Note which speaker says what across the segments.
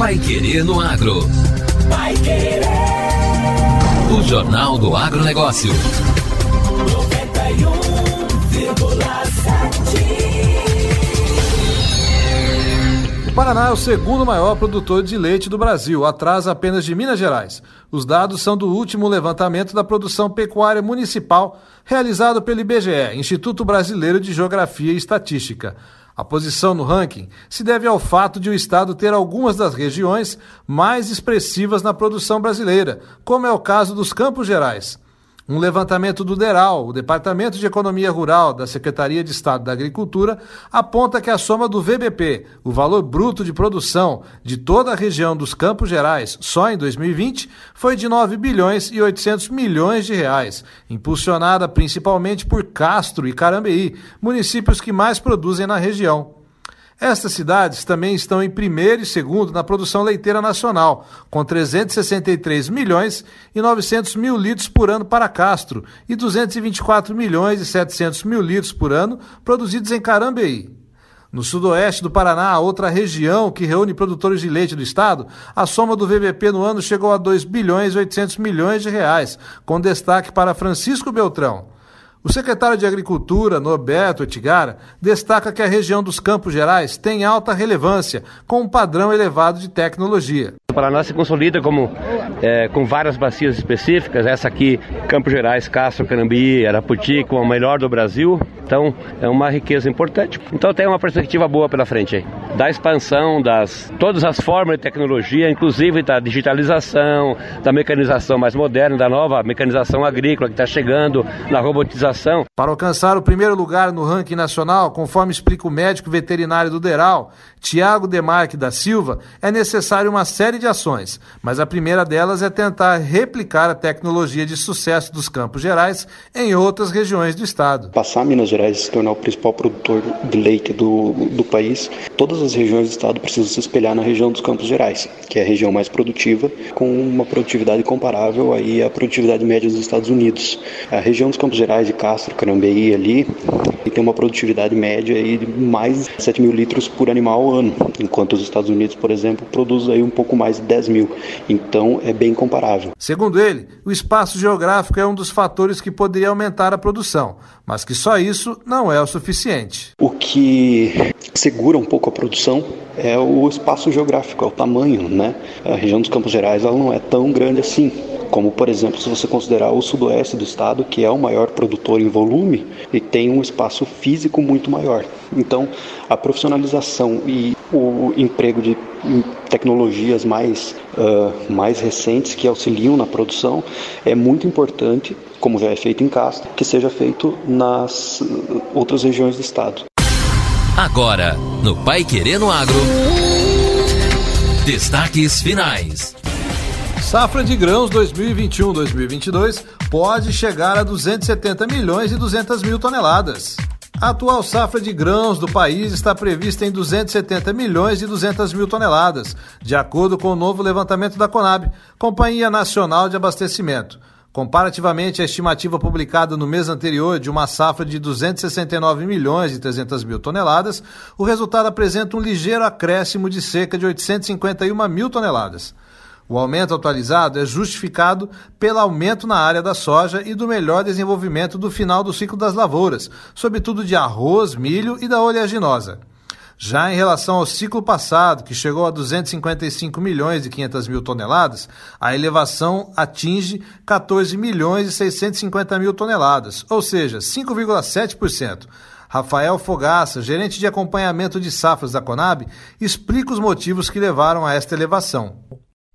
Speaker 1: Pai Querer no Agro. Pai Querer. O Jornal do Agronegócio. 91,7.
Speaker 2: O Paraná é o segundo maior produtor de leite do Brasil, atrás apenas de Minas Gerais. Os dados são do último levantamento da produção pecuária municipal realizado pelo IBGE, Instituto Brasileiro de Geografia e Estatística. A posição no ranking se deve ao fato de o estado ter algumas das regiões mais expressivas na produção brasileira, como é o caso dos Campos Gerais. Um levantamento do DERAL, o Departamento de Economia Rural da Secretaria de Estado da Agricultura, aponta que a soma do VBP, o valor bruto de produção de toda a região dos Campos Gerais, só em 2020, foi de 9 bilhões e 800 milhões de reais, impulsionada principalmente por Castro e Carambeí, municípios que mais produzem na região. Estas cidades também estão em primeiro e segundo na produção leiteira nacional, com 363 milhões e 900 mil litros por ano para Castro e 224 milhões e 700 mil litros por ano produzidos em Carambeí. No sudoeste do Paraná, outra região que reúne produtores de leite do estado, a soma do VBP no ano chegou a 2 bilhões e 800 milhões de reais, com destaque para Francisco Beltrão. O secretário de Agricultura, Norberto Etigara, destaca que a região dos Campos Gerais tem alta relevância, com um padrão elevado de tecnologia.
Speaker 3: O Paraná se consolida como é, com várias bacias específicas, essa aqui, Campos Gerais, Castro, Carambi, Araputi, com a melhor do Brasil. Então, é uma riqueza importante. Então, tem uma perspectiva boa pela frente aí. Da expansão das todas as formas de tecnologia, inclusive da digitalização, da mecanização mais moderna, da nova mecanização agrícola que está chegando, na robotização.
Speaker 2: Para alcançar o primeiro lugar no ranking nacional, conforme explica o médico veterinário do DERAL, Tiago Demarque da Silva, é necessário uma série de ações, mas a primeira delas é tentar replicar a tecnologia de sucesso dos Campos Gerais em outras regiões do estado.
Speaker 4: Passar Minas Gerais se tornar o principal produtor de leite do, do país, todas as regiões do estado precisam se espelhar na região dos Campos Gerais, que é a região mais produtiva, com uma produtividade comparável aí à produtividade média dos Estados Unidos. A região dos Campos Gerais, de Castro, Carambeí ali, tem uma produtividade média aí de mais de 7 mil litros por animal ano, enquanto os Estados Unidos, por exemplo, produzem aí um pouco mais de 10 mil. Então é bem comparável.
Speaker 2: Segundo ele, o espaço geográfico é um dos fatores que poderia aumentar a produção, mas que só isso não é o suficiente.
Speaker 4: O que segura um pouco a produção é o espaço geográfico, é o tamanho, né? A região dos Campos Gerais ela não é tão grande assim como por exemplo se você considerar o sudoeste do estado, que é o maior produtor em volume e tem um espaço físico muito maior. Então, a profissionalização e o emprego de tecnologias mais, uh, mais recentes que auxiliam na produção é muito importante, como já é feito em Castro, que seja feito nas outras regiões do estado.
Speaker 1: Agora, no Pai Querendo Agro, destaques finais.
Speaker 2: Safra de grãos 2021-2022 pode chegar a 270 milhões e 200 mil toneladas. A atual safra de grãos do país está prevista em 270 milhões e 200 mil toneladas, de acordo com o novo levantamento da Conab, Companhia Nacional de Abastecimento. Comparativamente à estimativa publicada no mês anterior de uma safra de 269 milhões e 300 mil toneladas, o resultado apresenta um ligeiro acréscimo de cerca de 851 mil toneladas. O aumento atualizado é justificado pelo aumento na área da soja e do melhor desenvolvimento do final do ciclo das lavouras, sobretudo de arroz, milho e da oleaginosa. Já em relação ao ciclo passado, que chegou a 255 milhões e 500 mil toneladas, a elevação atinge 14 milhões e 650 mil toneladas, ou seja, 5,7%. Rafael Fogaça, gerente de acompanhamento de safras da Conab, explica os motivos que levaram a esta elevação.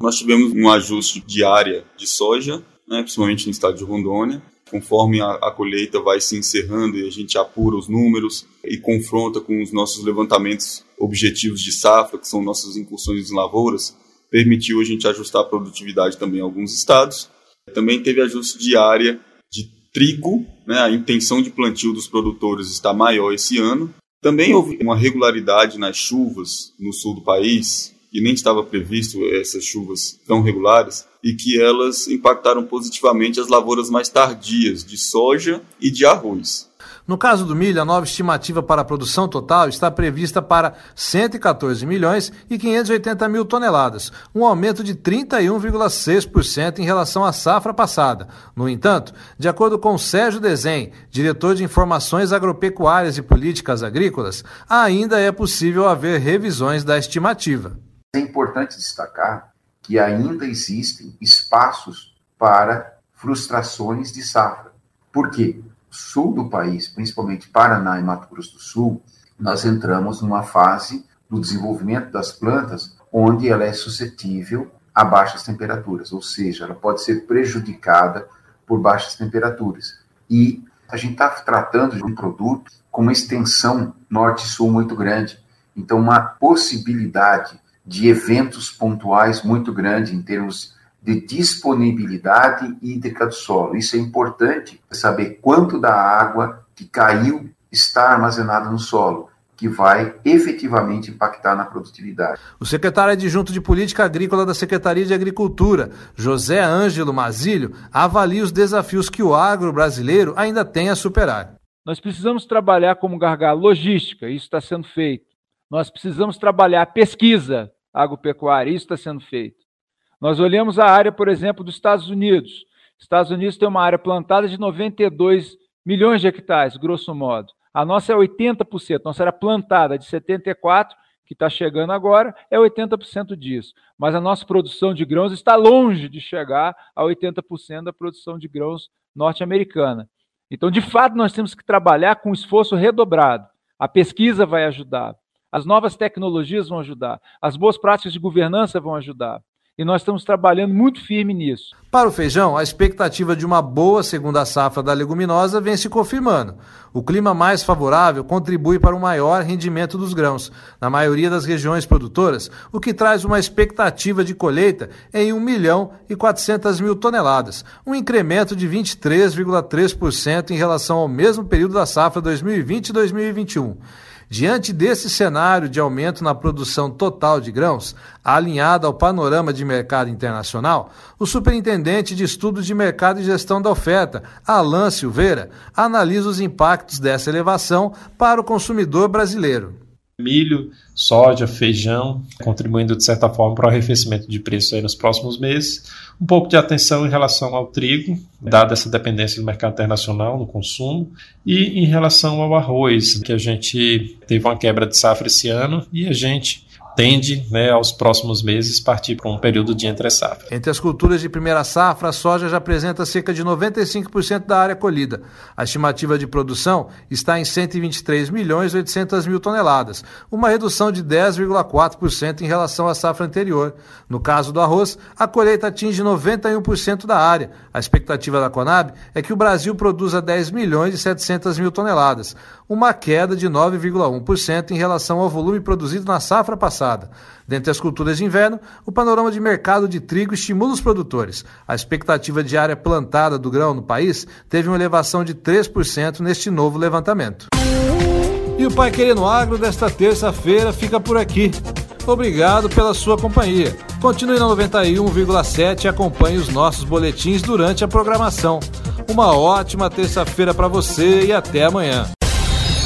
Speaker 5: Nós tivemos um ajuste de área de soja, né, principalmente no estado de Rondônia. Conforme a, a, colheita vai se encerrando e a gente apura os números e confronta com os nossos levantamentos objetivos de safra, que são nossas incursões em lavouras, permitiu a gente ajustar a produtividade também em alguns estados. Também teve ajuste de área de trigo, né, a intenção de plantio dos produtores está maior esse ano. Também houve uma regularidade nas chuvas no sul do país, e nem estava previsto essas chuvas tão regulares e que elas impactaram positivamente as lavouras mais tardias de soja e de arroz.
Speaker 2: No caso do milho, a nova estimativa para a produção total está prevista para 114 milhões e 580 mil toneladas, um aumento de 31,6% em relação à safra passada. No entanto, de acordo com Sérgio Desen, diretor de Informações Agropecuárias e Políticas Agrícolas, ainda é possível haver revisões da estimativa.
Speaker 6: É importante destacar que ainda existem espaços para frustrações de safra. Por quê? sul do país, principalmente Paraná e Mato Grosso do Sul, nós entramos numa fase do desenvolvimento das plantas onde ela é suscetível a baixas temperaturas, ou seja, ela pode ser prejudicada por baixas temperaturas. E a gente está tratando de um produto com uma extensão norte-sul muito grande, então uma possibilidade de eventos pontuais muito grande em termos de disponibilidade hídrica do solo. Isso é importante saber quanto da água que caiu está armazenada no solo, que vai efetivamente impactar na produtividade.
Speaker 2: O secretário adjunto de Política Agrícola da Secretaria de Agricultura, José Ângelo Mazilho, avalia os desafios que o agro brasileiro ainda tem a superar.
Speaker 7: Nós precisamos trabalhar como gargalo logística, isso está sendo feito. Nós precisamos trabalhar pesquisa agropecuária, isso está sendo feito. Nós olhamos a área, por exemplo, dos Estados Unidos. Estados Unidos tem uma área plantada de 92 milhões de hectares, grosso modo. A nossa é 80%, nossa área plantada de 74, que está chegando agora, é 80% disso. Mas a nossa produção de grãos está longe de chegar a 80% da produção de grãos norte-americana. Então, de fato, nós temos que trabalhar com esforço redobrado. A pesquisa vai ajudar, as novas tecnologias vão ajudar, as boas práticas de governança vão ajudar e nós estamos trabalhando muito firme nisso.
Speaker 2: Para o feijão, a expectativa de uma boa segunda safra da leguminosa vem se confirmando. O clima mais favorável contribui para um maior rendimento dos grãos, na maioria das regiões produtoras, o que traz uma expectativa de colheita em 1 milhão e 400 mil toneladas, um incremento de 23,3% em relação ao mesmo período da safra 2020 e 2021. Diante desse cenário de aumento na produção total de grãos, alinhado ao panorama de mercado internacional, o superintendente de estudos de mercado e gestão da oferta, Alan Silveira, analisa os impactos dessa elevação para o consumidor brasileiro
Speaker 8: milho, soja, feijão, contribuindo de certa forma para o arrefecimento de preços nos próximos meses. Um pouco de atenção em relação ao trigo, dada essa dependência do mercado internacional no consumo, e em relação ao arroz, que a gente teve uma quebra de safra esse ano e a gente tende, né, aos próximos meses, partir para um período de entre-safra.
Speaker 2: Entre as culturas de primeira safra, a soja já apresenta cerca de 95% da área colhida. A estimativa de produção está em 123 milhões e 800 mil toneladas, uma redução de 10,4% em relação à safra anterior. No caso do arroz, a colheita atinge 91% da área. A expectativa da Conab é que o Brasil produza 10 milhões e 700 mil toneladas, uma queda de 9,1% em relação ao volume produzido na safra passada. Dentre as culturas de inverno, o panorama de mercado de trigo estimula os produtores. A expectativa de área plantada do grão no país teve uma elevação de 3% neste novo levantamento. E o Pai Querendo Agro desta terça-feira fica por aqui. Obrigado pela sua companhia. Continue na 91,7 e acompanhe os nossos boletins durante a programação. Uma ótima terça-feira para você e até amanhã.